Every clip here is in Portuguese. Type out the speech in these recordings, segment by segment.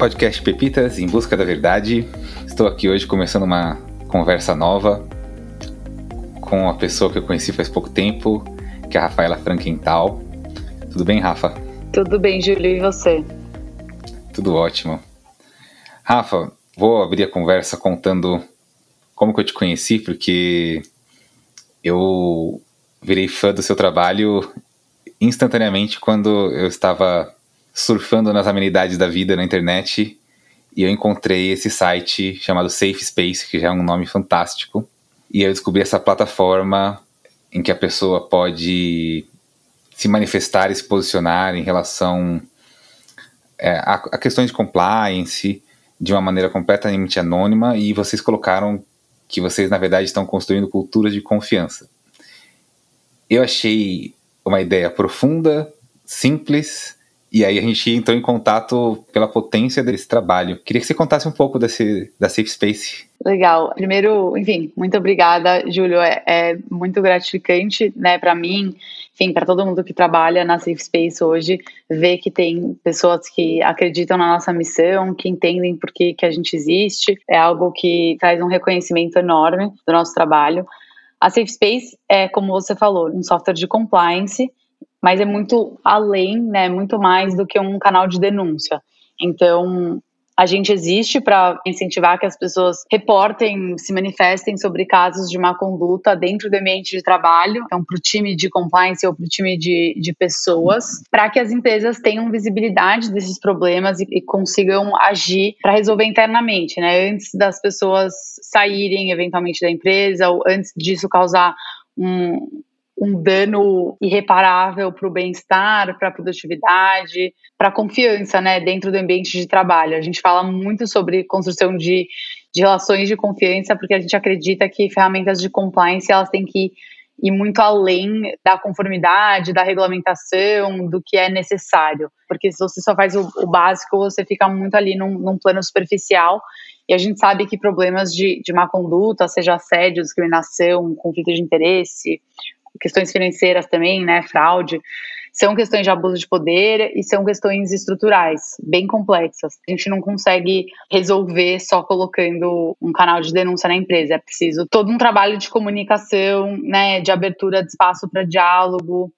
podcast Pepitas em Busca da Verdade. Estou aqui hoje começando uma conversa nova com uma pessoa que eu conheci faz pouco tempo, que é a Rafaela Frankenthal. Tudo bem, Rafa? Tudo bem, Júlio, e você? Tudo ótimo. Rafa, vou abrir a conversa contando como que eu te conheci, porque eu virei fã do seu trabalho instantaneamente quando eu estava surfando nas amenidades da vida na internet e eu encontrei esse site chamado Safe Space, que já é um nome fantástico. E eu descobri essa plataforma em que a pessoa pode se manifestar e se posicionar em relação é, a, a questões de compliance de uma maneira completamente anônima e vocês colocaram que vocês, na verdade, estão construindo cultura de confiança. Eu achei uma ideia profunda, simples e aí a gente entrou em contato pela potência desse trabalho. Queria que você contasse um pouco desse, da Safe Space. Legal. Primeiro, enfim, muito obrigada, Júlio. É, é muito gratificante, né, para mim, enfim, para todo mundo que trabalha na Safe Space hoje, ver que tem pessoas que acreditam na nossa missão, que entendem por que, que a gente existe. É algo que traz um reconhecimento enorme do nosso trabalho. A Safe Space é, como você falou, um software de compliance mas é muito além, né, muito mais do que um canal de denúncia. Então, a gente existe para incentivar que as pessoas reportem, se manifestem sobre casos de má conduta dentro do ambiente de trabalho, então para o time de compliance ou para o time de, de pessoas, para que as empresas tenham visibilidade desses problemas e, e consigam agir para resolver internamente, né? Antes das pessoas saírem eventualmente da empresa ou antes disso causar um, um dano irreparável para o bem-estar, para a produtividade, para a confiança, né, dentro do ambiente de trabalho. A gente fala muito sobre construção de, de relações de confiança, porque a gente acredita que ferramentas de compliance elas têm que ir muito além da conformidade, da regulamentação, do que é necessário. Porque se você só faz o, o básico, você fica muito ali num, num, plano superficial. E a gente sabe que problemas de, de má conduta, seja assédio, discriminação, conflito de interesse, questões financeiras também, né, fraude, são questões de abuso de poder e são questões estruturais, bem complexas. A gente não consegue resolver só colocando um canal de denúncia na empresa. É preciso todo um trabalho de comunicação, né, de abertura de espaço para diálogo,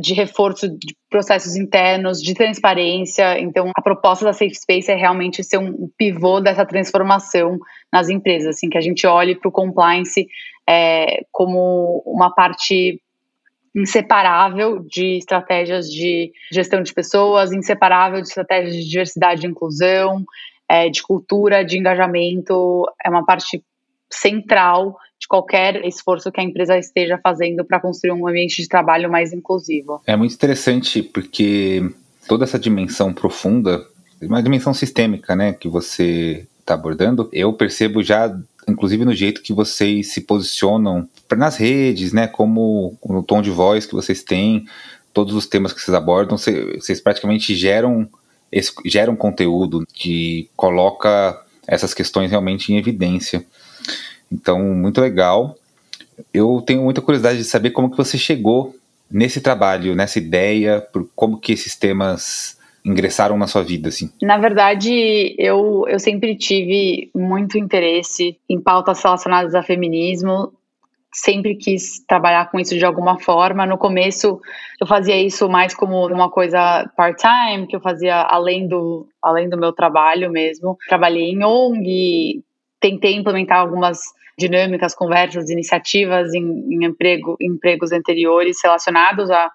de reforço de processos internos, de transparência. Então, a proposta da Safe Space é realmente ser um pivô dessa transformação nas empresas, assim, que a gente olhe para o compliance é, como uma parte inseparável de estratégias de gestão de pessoas, inseparável de estratégias de diversidade e inclusão, é, de cultura, de engajamento, é uma parte central de qualquer esforço que a empresa esteja fazendo para construir um ambiente de trabalho mais inclusivo. É muito interessante porque toda essa dimensão profunda, uma dimensão sistêmica, né, que você está abordando, eu percebo já inclusive no jeito que vocês se posicionam nas redes, né? Como no tom de voz que vocês têm, todos os temas que vocês abordam, vocês praticamente geram esse, geram conteúdo que coloca essas questões realmente em evidência. Então, muito legal. Eu tenho muita curiosidade de saber como que você chegou nesse trabalho, nessa ideia, por como que esses temas ingressaram na sua vida, assim? Na verdade, eu, eu sempre tive muito interesse em pautas relacionadas a feminismo, sempre quis trabalhar com isso de alguma forma. No começo, eu fazia isso mais como uma coisa part-time, que eu fazia além do, além do meu trabalho mesmo. Trabalhei em ONG, tentei implementar algumas dinâmicas, conversas, iniciativas em, em emprego, empregos anteriores relacionados a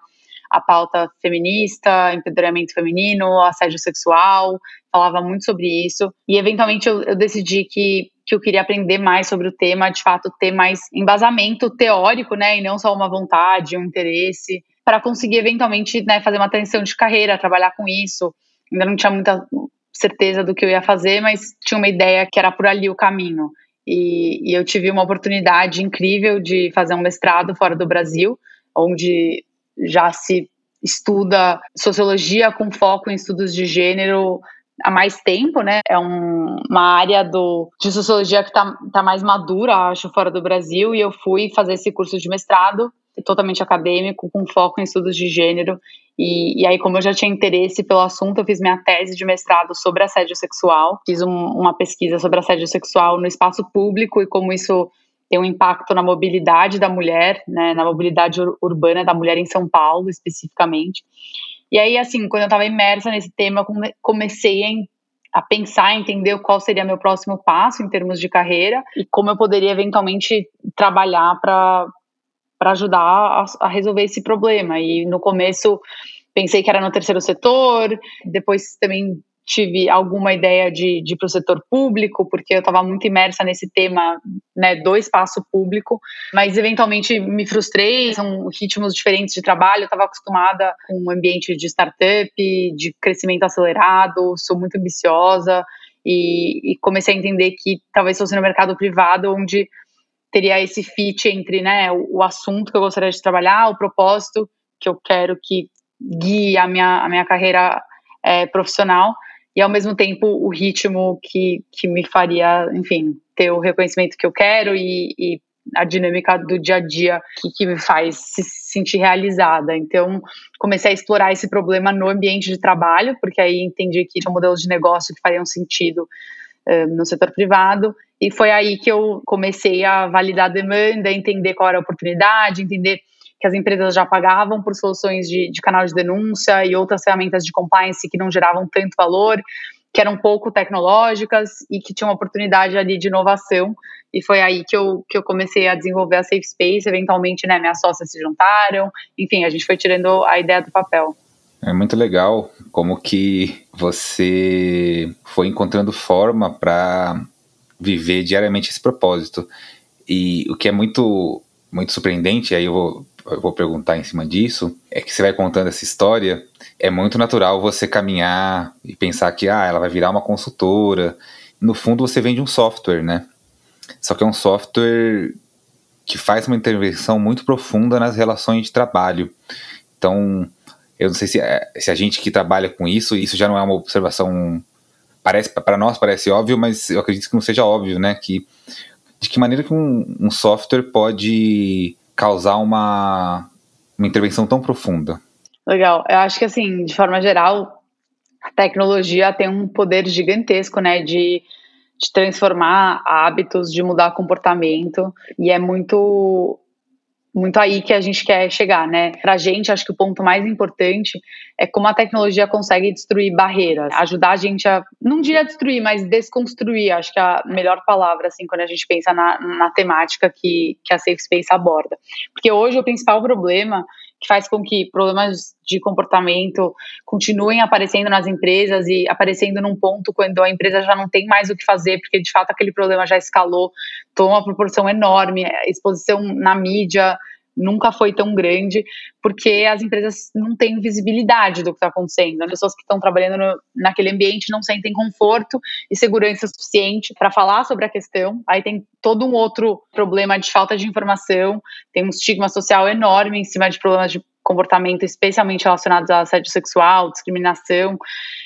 a pauta feminista, empoderamento feminino, assédio sexual, falava muito sobre isso. E eventualmente eu, eu decidi que que eu queria aprender mais sobre o tema, de fato ter mais embasamento teórico, né, e não só uma vontade, um interesse, para conseguir eventualmente, né, fazer uma transição de carreira, trabalhar com isso. Ainda não tinha muita certeza do que eu ia fazer, mas tinha uma ideia que era por ali o caminho. E, e eu tive uma oportunidade incrível de fazer um mestrado fora do Brasil, onde já se estuda sociologia com foco em estudos de gênero há mais tempo, né? É um, uma área do, de sociologia que está tá mais madura, acho, fora do Brasil, e eu fui fazer esse curso de mestrado totalmente acadêmico, com foco em estudos de gênero. E, e, aí, como eu já tinha interesse pelo assunto, eu fiz minha tese de mestrado sobre assédio sexual. Fiz um, uma pesquisa sobre assédio sexual no espaço público e como isso tem um impacto na mobilidade da mulher, né, na mobilidade ur urbana da mulher em São Paulo, especificamente. E aí, assim, quando eu estava imersa nesse tema, comecei a, a pensar, entender qual seria meu próximo passo em termos de carreira e como eu poderia eventualmente trabalhar para para ajudar a, a resolver esse problema. E no começo pensei que era no terceiro setor, depois também tive alguma ideia de, de ir para o setor público, porque eu estava muito imersa nesse tema né, do espaço público, mas eventualmente me frustrei, são ritmos diferentes de trabalho, eu estava acostumada com um ambiente de startup, de crescimento acelerado, sou muito ambiciosa, e, e comecei a entender que talvez fosse no mercado privado onde teria esse fit entre né, o, o, assunto que eu gostaria de trabalhar, o propósito que eu quero que guie a minha, a minha carreira é, profissional e ao mesmo tempo o ritmo que, que me faria, enfim, ter o reconhecimento que eu quero e, e a dinâmica do dia a dia que, que me faz se sentir realizada. Então, comecei a explorar esse problema no ambiente de trabalho, porque aí entendi que tinha modelos de negócio que fariam sentido uh, no setor privado e foi aí que eu comecei a validar a demanda, entender qual era a oportunidade, entender que as empresas já pagavam por soluções de, de canal de denúncia e outras ferramentas de compliance que não geravam tanto valor, que eram pouco tecnológicas e que tinham oportunidade ali de inovação. E foi aí que eu, que eu comecei a desenvolver a Safe Space. Eventualmente, né, minhas sócias se juntaram. Enfim, a gente foi tirando a ideia do papel. É muito legal como que você foi encontrando forma para viver diariamente esse propósito. E o que é muito, muito surpreendente, aí eu vou, eu vou perguntar em cima disso, é que você vai contando essa história, é muito natural você caminhar e pensar que ah, ela vai virar uma consultora. No fundo, você vende um software, né? Só que é um software que faz uma intervenção muito profunda nas relações de trabalho. Então, eu não sei se, é, se a gente que trabalha com isso, isso já não é uma observação parece para nós parece óbvio, mas eu acredito que não seja óbvio, né? Que de que maneira que um, um software pode causar uma, uma intervenção tão profunda? Legal. Eu acho que assim, de forma geral, a tecnologia tem um poder gigantesco, né? De de transformar hábitos, de mudar comportamento, e é muito muito aí que a gente quer chegar, né? Pra gente, acho que o ponto mais importante é como a tecnologia consegue destruir barreiras, ajudar a gente a, não diria destruir, mas desconstruir, acho que é a melhor palavra, assim, quando a gente pensa na, na temática que, que a Safe Space aborda. Porque hoje o principal problema que faz com que problemas de comportamento continuem aparecendo nas empresas e aparecendo num ponto quando a empresa já não tem mais o que fazer, porque de fato aquele problema já escalou, tomou uma proporção enorme, exposição na mídia nunca foi tão grande, porque as empresas não têm visibilidade do que está acontecendo. As pessoas que estão trabalhando no, naquele ambiente não sentem conforto e segurança suficiente para falar sobre a questão. Aí tem todo um outro problema de falta de informação, tem um estigma social enorme em cima de problemas de comportamento, especialmente relacionados a assédio sexual, discriminação.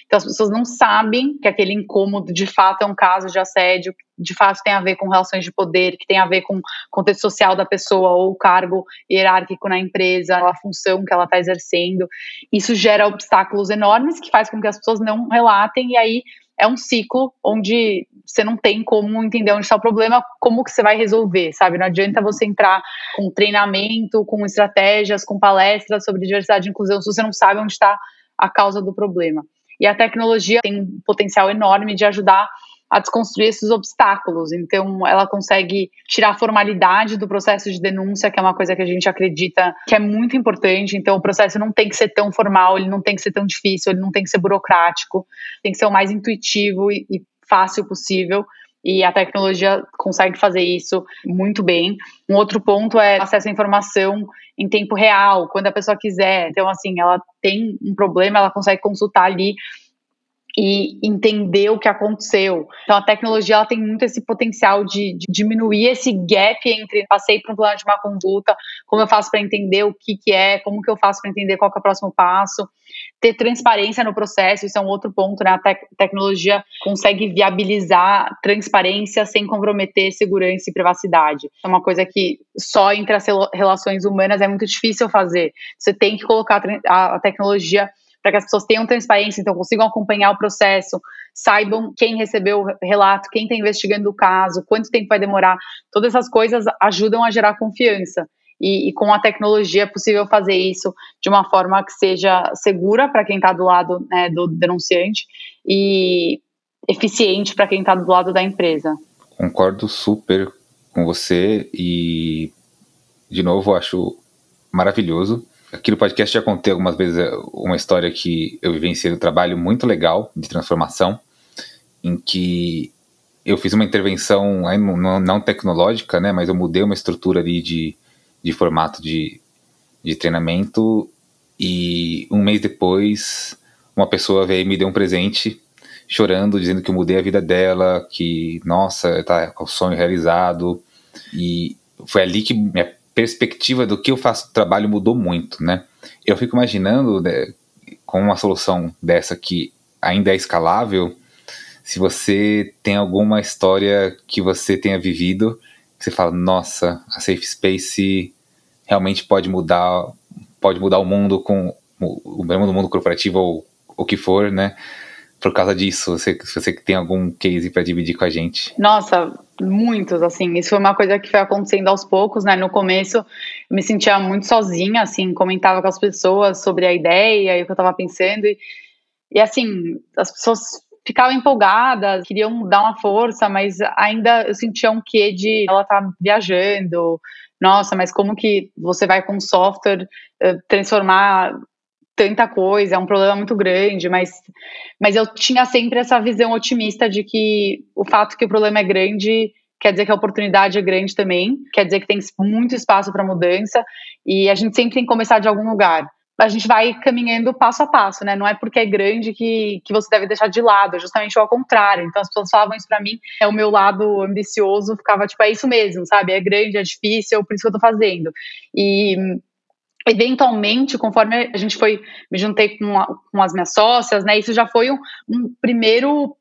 Então as pessoas não sabem que aquele incômodo de fato é um caso de assédio, de fato tem a ver com relações de poder, que tem a ver com o contexto social da pessoa ou o cargo hierárquico na empresa, a função que ela está exercendo. Isso gera obstáculos enormes que faz com que as pessoas não relatem e aí é um ciclo onde você não tem como entender onde está o problema, como que você vai resolver, sabe? Não adianta você entrar com treinamento, com estratégias, com palestras sobre diversidade e inclusão, se você não sabe onde está a causa do problema. E a tecnologia tem um potencial enorme de ajudar a desconstruir esses obstáculos. Então, ela consegue tirar a formalidade do processo de denúncia, que é uma coisa que a gente acredita que é muito importante. Então, o processo não tem que ser tão formal, ele não tem que ser tão difícil, ele não tem que ser burocrático, tem que ser o mais intuitivo e, e fácil possível e a tecnologia consegue fazer isso muito bem. Um outro ponto é acesso à informação em tempo real, quando a pessoa quiser. Então, assim, ela tem um problema, ela consegue consultar ali e entender o que aconteceu. Então, a tecnologia ela tem muito esse potencial de, de diminuir esse gap entre passei por um plano de má conduta, como eu faço para entender o que, que é, como que eu faço para entender qual é o próximo passo. ter transparência no processo, isso é um outro ponto, né? A te tecnologia consegue viabilizar transparência sem comprometer segurança e privacidade. É uma coisa que só entre as relações humanas é muito difícil fazer. Você tem que colocar a tecnologia para que as pessoas tenham transparência, então consigam acompanhar o processo, saibam quem recebeu o relato, quem está investigando o caso, quanto tempo vai demorar. Todas essas coisas ajudam a gerar confiança. E, e, com a tecnologia é possível fazer isso de uma forma que seja segura para quem está do lado né, do denunciante e eficiente para quem está do lado da empresa. Concordo super com você e, de novo, acho maravilhoso Aqui no podcast já contei algumas vezes eh, uma história que eu vivenciei um trabalho muito legal de transformação, em que eu fiz uma intervenção não, tecnológica, né, mas eu mudei uma estrutura ali de, de formato de, de treinamento e um mês depois uma pessoa veio e me deu um presente chorando, dizendo que eu mudei a vida dela, que, nossa, tá com o sonho realizado. E foi ali que minha perspectiva do que eu faço trabalho mudou muito, né? Eu fico imaginando né, com uma solução dessa que ainda é escalável, se você tem alguma história que você tenha vivido, você fala, nossa, a Safe Space realmente pode mudar, pode mudar o mundo com o mesmo mundo corporativo ou o que for, né? Por causa disso? Você, se você tem algum case para dividir com a gente? Nossa, muitos, assim. Isso foi uma coisa que foi acontecendo aos poucos, né? No começo, eu me sentia muito sozinha, assim, comentava com as pessoas sobre a ideia e o que eu estava pensando. E, e, assim, as pessoas ficavam empolgadas, queriam dar uma força, mas ainda eu sentia um quê de ela tá viajando. Nossa, mas como que você vai com software uh, transformar tanta coisa, é um problema muito grande, mas, mas eu tinha sempre essa visão otimista de que o fato que o problema é grande quer dizer que a oportunidade é grande também, quer dizer que tem muito espaço para mudança e a gente sempre tem que começar de algum lugar. A gente vai caminhando passo a passo, né? Não é porque é grande que, que você deve deixar de lado, é justamente ao contrário. Então as pessoas falavam isso para mim, é o meu lado ambicioso, ficava tipo, é isso mesmo, sabe? É grande, é difícil, por isso que eu tô fazendo. E eventualmente, conforme a gente foi, me juntei com, a, com as minhas sócias, né, isso já foi um, um primeiro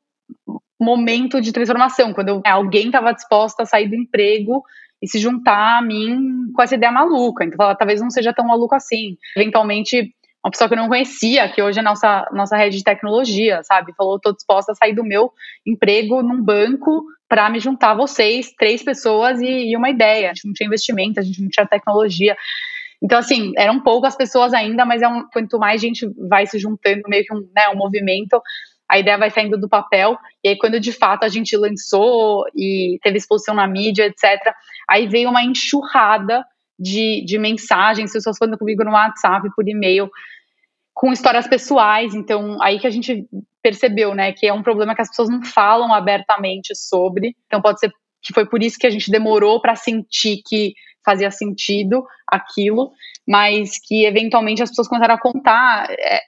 momento de transformação, quando eu, alguém estava disposta a sair do emprego e se juntar a mim com essa ideia maluca, então ela, talvez não seja tão maluco assim. Eventualmente, uma pessoa que eu não conhecia, que hoje é nossa, nossa rede de tecnologia, sabe, falou, estou disposta a sair do meu emprego num banco para me juntar a vocês, três pessoas e, e uma ideia. A gente não tinha investimento, a gente não tinha tecnologia. Então, assim, eram poucas pessoas ainda, mas é um, quanto mais gente vai se juntando, meio que um, né, um movimento, a ideia vai saindo do papel. E aí, quando de fato a gente lançou e teve exposição na mídia, etc., aí veio uma enxurrada de, de mensagens, pessoas falando comigo no WhatsApp, por e-mail, com histórias pessoais. Então, aí que a gente percebeu, né, que é um problema que as pessoas não falam abertamente sobre. Então, pode ser que foi por isso que a gente demorou para sentir que fazia sentido aquilo, mas que eventualmente as pessoas começaram a contar é,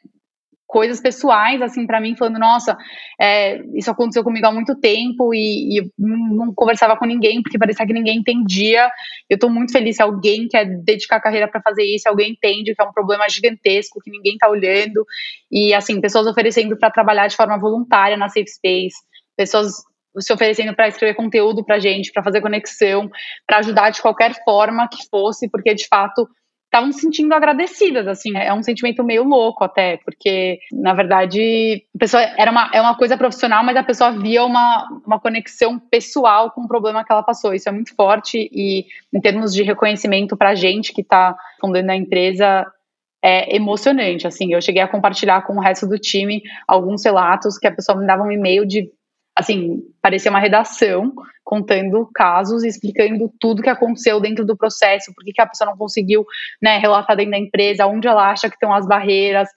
coisas pessoais assim para mim, falando nossa, é, isso aconteceu comigo há muito tempo e, e não, conversava com ninguém porque parecia que ninguém entendia. Eu estou muito feliz se alguém quer dedicar a carreira para fazer isso, alguém entende que é um problema gigantesco que ninguém está olhando e assim pessoas oferecendo para trabalhar de forma voluntária na Safe Space, pessoas se oferecendo para escrever conteúdo para gente, para fazer conexão, para ajudar de qualquer forma que fosse, porque de fato estavam se sentindo agradecidas, assim, é um sentimento meio louco até, porque na verdade a pessoa era uma, é uma coisa profissional, mas a pessoa via uma, uma conexão pessoal com o problema que ela passou. Isso é muito forte e em termos de reconhecimento para gente que está fundando a empresa é emocionante, assim, eu cheguei a compartilhar com o resto do time alguns relatos que a pessoa me dava um e-mail de assim, parecia uma redação contando casos e explicando tudo que aconteceu dentro do processo, por que a pessoa não conseguiu né, relatar dentro da empresa, onde ela acha que estão as barreiras,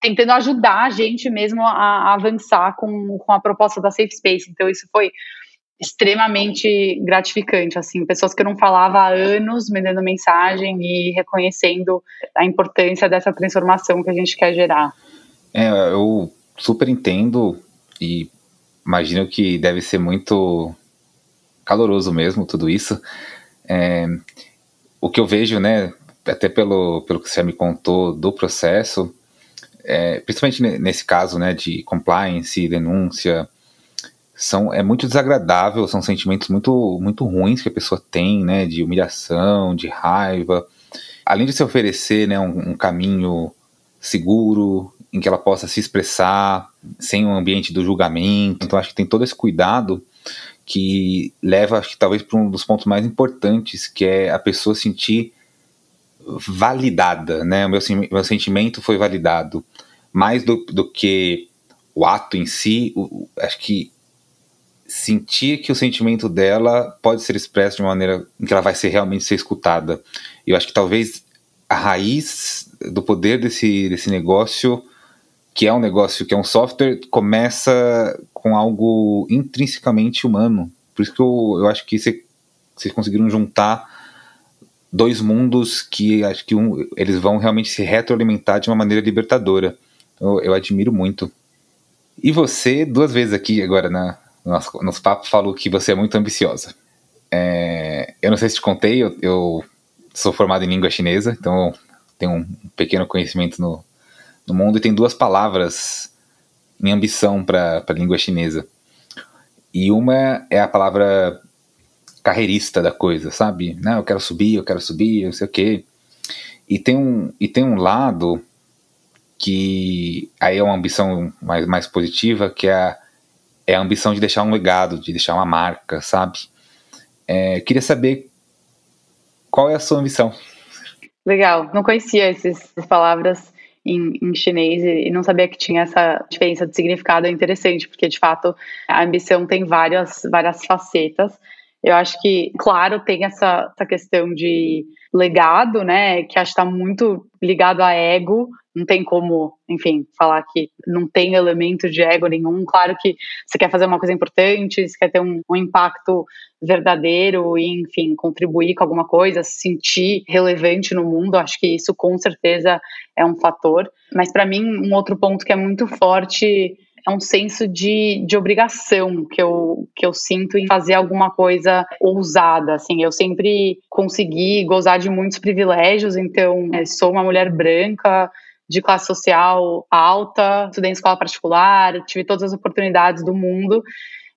tentando ajudar a gente mesmo a, a avançar com, com a proposta da Safe Space. Então, isso foi extremamente gratificante, assim, pessoas que eu não falava há anos me dando mensagem e reconhecendo a importância dessa transformação que a gente quer gerar. É, eu super entendo e imagino que deve ser muito caloroso mesmo tudo isso. É, o que eu vejo, né, até pelo, pelo que você me contou do processo, é, principalmente nesse caso, né, de compliance, denúncia, são é muito desagradável, são sentimentos muito muito ruins que a pessoa tem, né, de humilhação, de raiva. Além de se oferecer, né, um, um caminho seguro em que ela possa se expressar sem o ambiente do julgamento. Então acho que tem todo esse cuidado que leva, acho que talvez para um dos pontos mais importantes, que é a pessoa sentir validada, né? O meu, meu sentimento foi validado. Mais do, do que o ato em si, o, acho que sentir que o sentimento dela pode ser expresso de uma maneira em que ela vai ser realmente ser escutada. Eu acho que talvez a raiz do poder desse, desse negócio, que é um negócio que é um software, começa com algo intrinsecamente humano. Por isso que eu, eu acho que vocês conseguiram juntar dois mundos que acho que um, eles vão realmente se retroalimentar de uma maneira libertadora. Eu, eu admiro muito. E você, duas vezes aqui agora na, no nosso, falou que você é muito ambiciosa. É, eu não sei se te contei, eu, eu, sou formado em língua chinesa, então tenho um pequeno conhecimento no, no mundo e tem duas palavras em ambição para a língua chinesa. E uma é a palavra carreirista da coisa, sabe? Não, eu quero subir, eu quero subir, não sei o quê. E tem um, e tem um lado que aí é uma ambição mais, mais positiva, que é a, é a ambição de deixar um legado, de deixar uma marca, sabe? É, queria saber qual é a sua ambição. Legal, não conhecia essas palavras em, em, chinês e não sabia que tinha essa diferença de significado é interessante, porque de fato a ambição tem várias, várias facetas. Eu acho que, claro, tem essa, essa questão de legado, né, que acho que está muito ligado a ego, não tem como, enfim, falar que não tem elemento de ego nenhum. Claro que você quer fazer uma coisa importante, você quer ter um, um impacto verdadeiro e, enfim, contribuir com alguma coisa, se sentir relevante no mundo, acho que isso com certeza é um fator. Mas para mim, um outro ponto que é muito forte é um senso de, de obrigação que eu, que eu sinto em fazer alguma coisa ousada, assim, eu sempre consegui gozar de muitos privilégios, então é, sou uma mulher branca, de classe social alta, estudei em escola particular, tive todas as oportunidades do mundo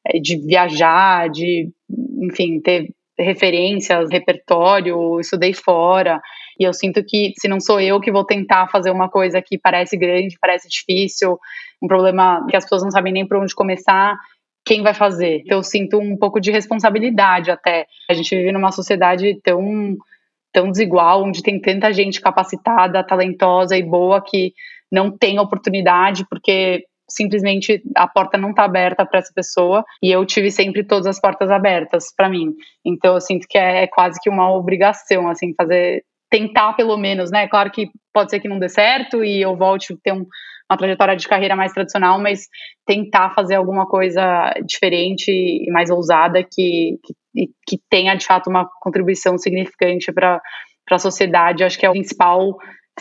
é, de viajar, de, enfim, ter referências, repertório, estudei fora. E eu sinto que se não sou eu que vou tentar fazer uma coisa que parece grande, parece difícil, um problema que as pessoas não sabem nem por onde começar, quem vai fazer? Então, eu sinto um pouco de responsabilidade até. A gente vive numa sociedade tão tão desigual, onde tem tanta gente capacitada, talentosa e boa que não tem oportunidade porque simplesmente a porta não está aberta para essa pessoa e eu tive sempre todas as portas abertas para mim. Então eu sinto que é, é, quase que uma obrigação assim fazer tentar pelo menos, né? Claro que pode ser que não dê certo e eu volte a ter um, uma trajetória de carreira mais tradicional, mas tentar fazer alguma coisa diferente e mais ousada que, que, que tenha de fato uma contribuição significante para a sociedade, acho que é a principal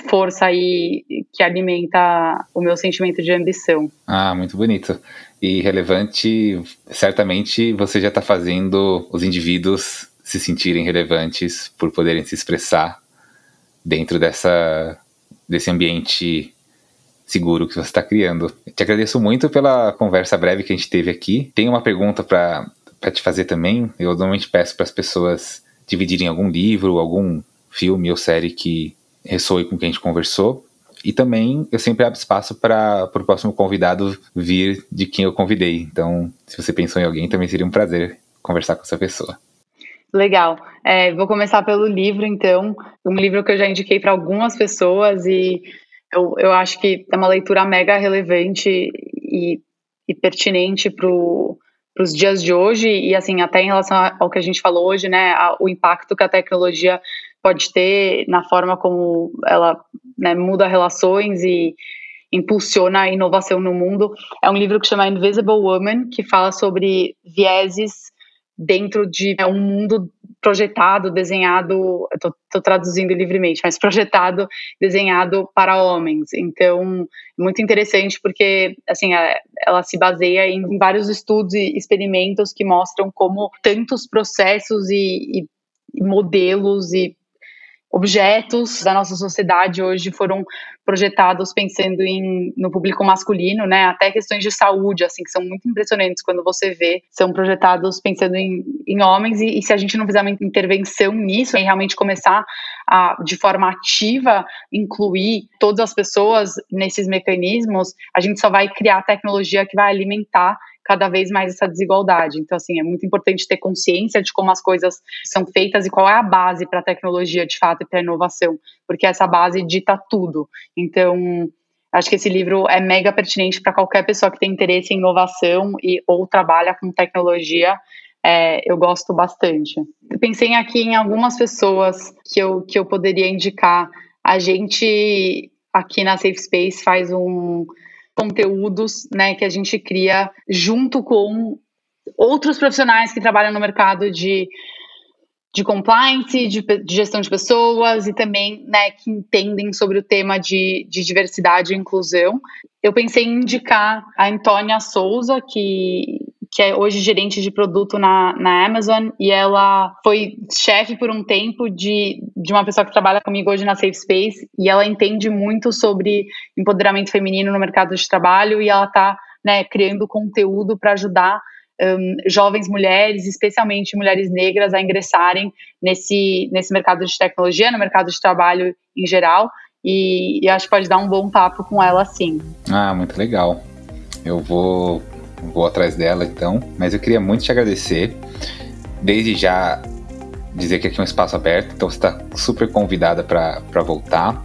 força aí que alimenta o meu sentimento de ambição. Ah, muito bonito. E relevante, certamente você já está fazendo os indivíduos se sentirem relevantes por poderem se expressar dentro dessa, desse ambiente seguro que você está criando. Te agradeço muito pela conversa breve que a gente teve aqui. Tem uma pergunta para te fazer também. Eu normalmente peço para as pessoas dividirem algum livro, algum filme ou série que ressoe com o que a gente conversou. E também eu sempre abro espaço para o próximo convidado vir de quem eu convidei. Então, se você pensou em alguém, também seria um prazer conversar com essa pessoa. Legal. É, vou começar pelo livro, então. Um livro que eu já indiquei para algumas pessoas e eu, eu acho que é uma leitura mega relevante e, e pertinente para os dias de hoje e, assim, até em relação ao que a gente falou hoje, né, o impacto que a tecnologia pode ter na forma como ela né, muda relações e impulsiona a inovação no mundo. É um livro que chama Invisible Woman, que fala sobre vieses dentro de é, um mundo projetado, desenhado, estou traduzindo livremente, mas projetado, desenhado para homens. Então, muito interessante porque, assim, é, ela se baseia em vários estudos e experimentos que mostram como tantos processos e, e modelos e objetos da nossa sociedade hoje foram projetados pensando em, no público masculino, né? Até questões de saúde, assim, que são muito impressionantes quando você vê, são projetados pensando em, em homens e, e se a gente não fizer uma intervenção nisso e realmente começar a, de forma ativa, incluir todas as pessoas nesses mecanismos, a gente só vai criar tecnologia que vai alimentar cada vez mais essa desigualdade. Então, assim, é muito importante ter consciência de como as coisas são feitas e qual é a base para a tecnologia, de fato, e para a inovação, porque essa base dita tudo. Então, acho que esse livro é mega pertinente para qualquer pessoa que tem interesse em inovação e ou trabalha com tecnologia. É, eu gosto bastante. Pensei aqui em algumas pessoas que eu, que eu poderia indicar. A gente aqui na Safe Space faz um conteúdos né, que a gente cria junto com outros profissionais que trabalham no mercado de, de compliance, de, de gestão de pessoas e também né, que entendem sobre o tema de, de diversidade e inclusão. Eu pensei em indicar a Antônia Souza, que que é hoje gerente de produto na, na Amazon, e ela foi chefe por um tempo de, de uma pessoa que trabalha comigo hoje na Safe Space, e ela entende muito sobre empoderamento feminino no mercado de trabalho, e ela está né, criando conteúdo para ajudar um, jovens mulheres, especialmente mulheres negras, a ingressarem nesse, nesse mercado de tecnologia, no mercado de trabalho em geral, e, e acho que pode dar um bom papo com ela sim. Ah, muito legal. Eu vou vou atrás dela então. Mas eu queria muito te agradecer. Desde já dizer que aqui é um espaço aberto, então você está super convidada para voltar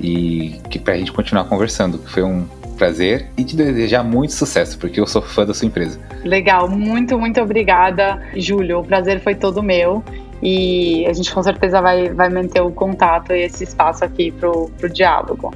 e que para a gente continuar conversando. Foi um prazer e te desejar muito sucesso, porque eu sou fã da sua empresa. Legal, muito, muito obrigada, Júlio. O prazer foi todo meu e a gente com certeza vai, vai manter o contato e esse espaço aqui para o diálogo.